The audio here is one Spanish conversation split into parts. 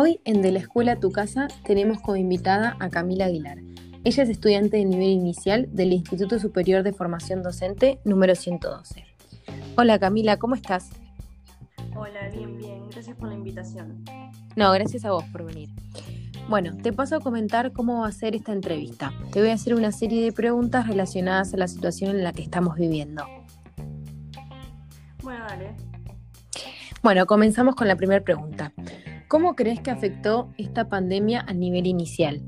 Hoy en De la Escuela a tu Casa tenemos como invitada a Camila Aguilar. Ella es estudiante de nivel inicial del Instituto Superior de Formación Docente número 112. Hola Camila, ¿cómo estás? Hola, bien, bien. Gracias por la invitación. No, gracias a vos por venir. Bueno, te paso a comentar cómo va a ser esta entrevista. Te voy a hacer una serie de preguntas relacionadas a la situación en la que estamos viviendo. Bueno, dale. Bueno, comenzamos con la primera pregunta. ¿Cómo crees que afectó esta pandemia a nivel inicial?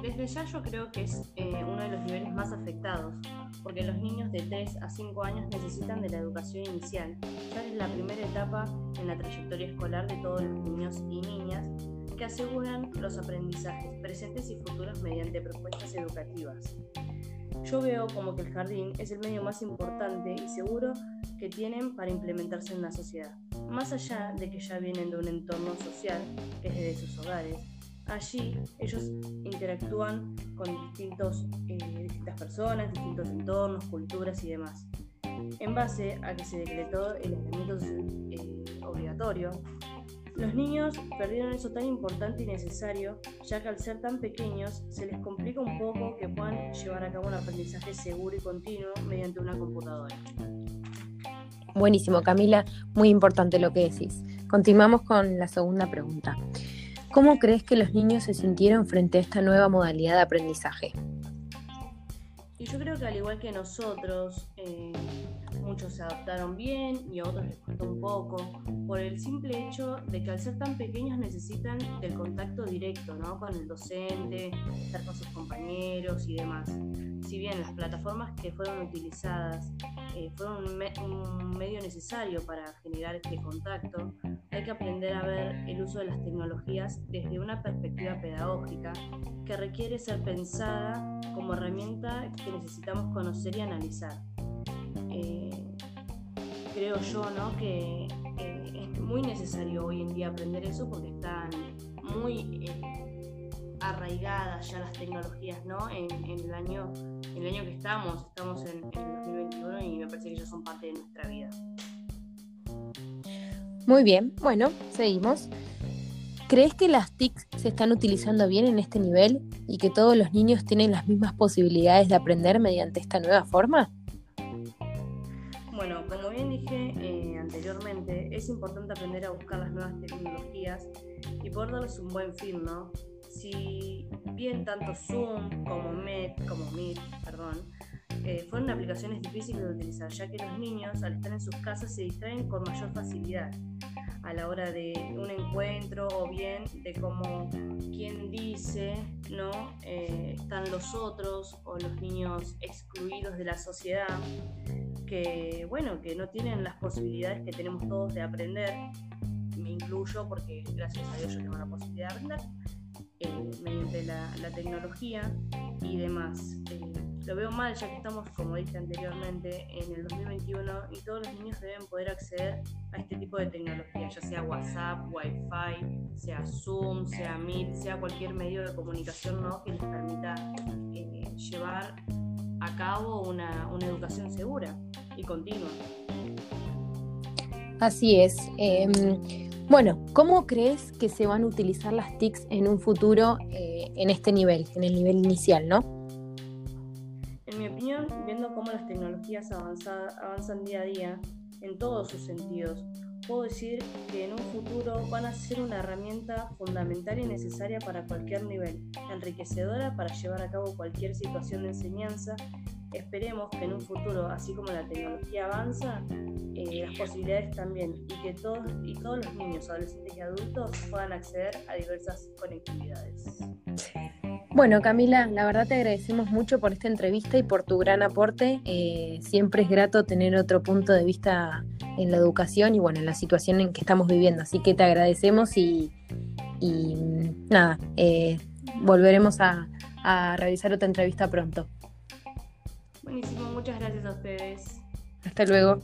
Desde ya yo creo que es eh, uno de los niveles más afectados, porque los niños de 3 a 5 años necesitan de la educación inicial, ya es la primera etapa en la trayectoria escolar de todos los niños y niñas que aseguran los aprendizajes presentes y futuros mediante propuestas educativas. Yo veo como que el jardín es el medio más importante y seguro que tienen para implementarse en la sociedad. Más allá de que ya vienen de un entorno social, que es de sus hogares, allí ellos interactúan con distintos, eh, distintas personas, distintos entornos, culturas y demás. En base a que se decretó el aislamiento eh, obligatorio, los niños perdieron eso tan importante y necesario, ya que al ser tan pequeños se les complica un poco que puedan llevar a cabo un aprendizaje seguro y continuo mediante una computadora. Buenísimo, Camila, muy importante lo que decís. Continuamos con la segunda pregunta. ¿Cómo crees que los niños se sintieron frente a esta nueva modalidad de aprendizaje? Y yo creo que al igual que nosotros, eh, muchos se adaptaron bien y a otros les costó un poco, por el simple hecho de que al ser tan pequeños necesitan del contacto directo ¿no? con el docente, estar con sus compañeros y demás. Si bien las plataformas que fueron utilizadas eh, fueron un, un, medio necesario para generar este contacto, hay que aprender a ver el uso de las tecnologías desde una perspectiva pedagógica que requiere ser pensada como herramienta que necesitamos conocer y analizar. Eh, creo yo ¿no? que muy necesario hoy en día aprender eso porque están muy eh, arraigadas ya las tecnologías ¿no? en, el año, en el año que estamos, estamos en, en el 2021 y me parece que ya son parte de nuestra vida. Muy bien, bueno, seguimos. ¿Crees que las TIC se están utilizando bien en este nivel y que todos los niños tienen las mismas posibilidades de aprender mediante esta nueva forma? Bueno, como bien dije eh, anteriormente, es importante aprender a buscar las nuevas tecnologías y poder darles un buen fin, ¿no? Si bien tanto Zoom como Meet, como Meet, perdón, eh, fueron aplicaciones difíciles de utilizar, ya que los niños al estar en sus casas se distraen con mayor facilidad a la hora de un encuentro o bien de cómo quien dice, ¿no? Eh, están los otros o los niños excluidos de la sociedad que, bueno, que no tienen las posibilidades que tenemos todos de aprender. Me incluyo porque gracias a Dios yo tengo la posibilidad de aprender eh, mediante la, tecnología y demás. Eh, lo veo mal ya que estamos, como dije anteriormente, en el 2021 y todos los niños deben poder acceder a este tipo de tecnología, ya sea WhatsApp, Wi-Fi, sea Zoom, sea Meet, sea cualquier medio de comunicación ¿no? que les permita eh, llevar a cabo una, una educación segura y continua. Así es. Em, bueno, ¿cómo crees que se van a utilizar las TICs en un futuro eh, en este nivel, en el nivel inicial, no? En mi opinión, viendo cómo las tecnologías avanzan día a día en todos sus sentidos, puedo decir que en un futuro van a ser una herramienta fundamental y necesaria para cualquier nivel, enriquecedora para llevar a cabo cualquier situación de enseñanza. Esperemos que en un futuro, así como la tecnología avanza, eh, las posibilidades también y que todos, y todos los niños, adolescentes y adultos puedan acceder a diversas conectividades. Bueno, Camila, la verdad te agradecemos mucho por esta entrevista y por tu gran aporte. Eh, siempre es grato tener otro punto de vista en la educación y bueno, en la situación en que estamos viviendo. Así que te agradecemos y, nada, eh, volveremos a, a realizar otra entrevista pronto. Buenísimo, muchas gracias a ustedes. Hasta luego.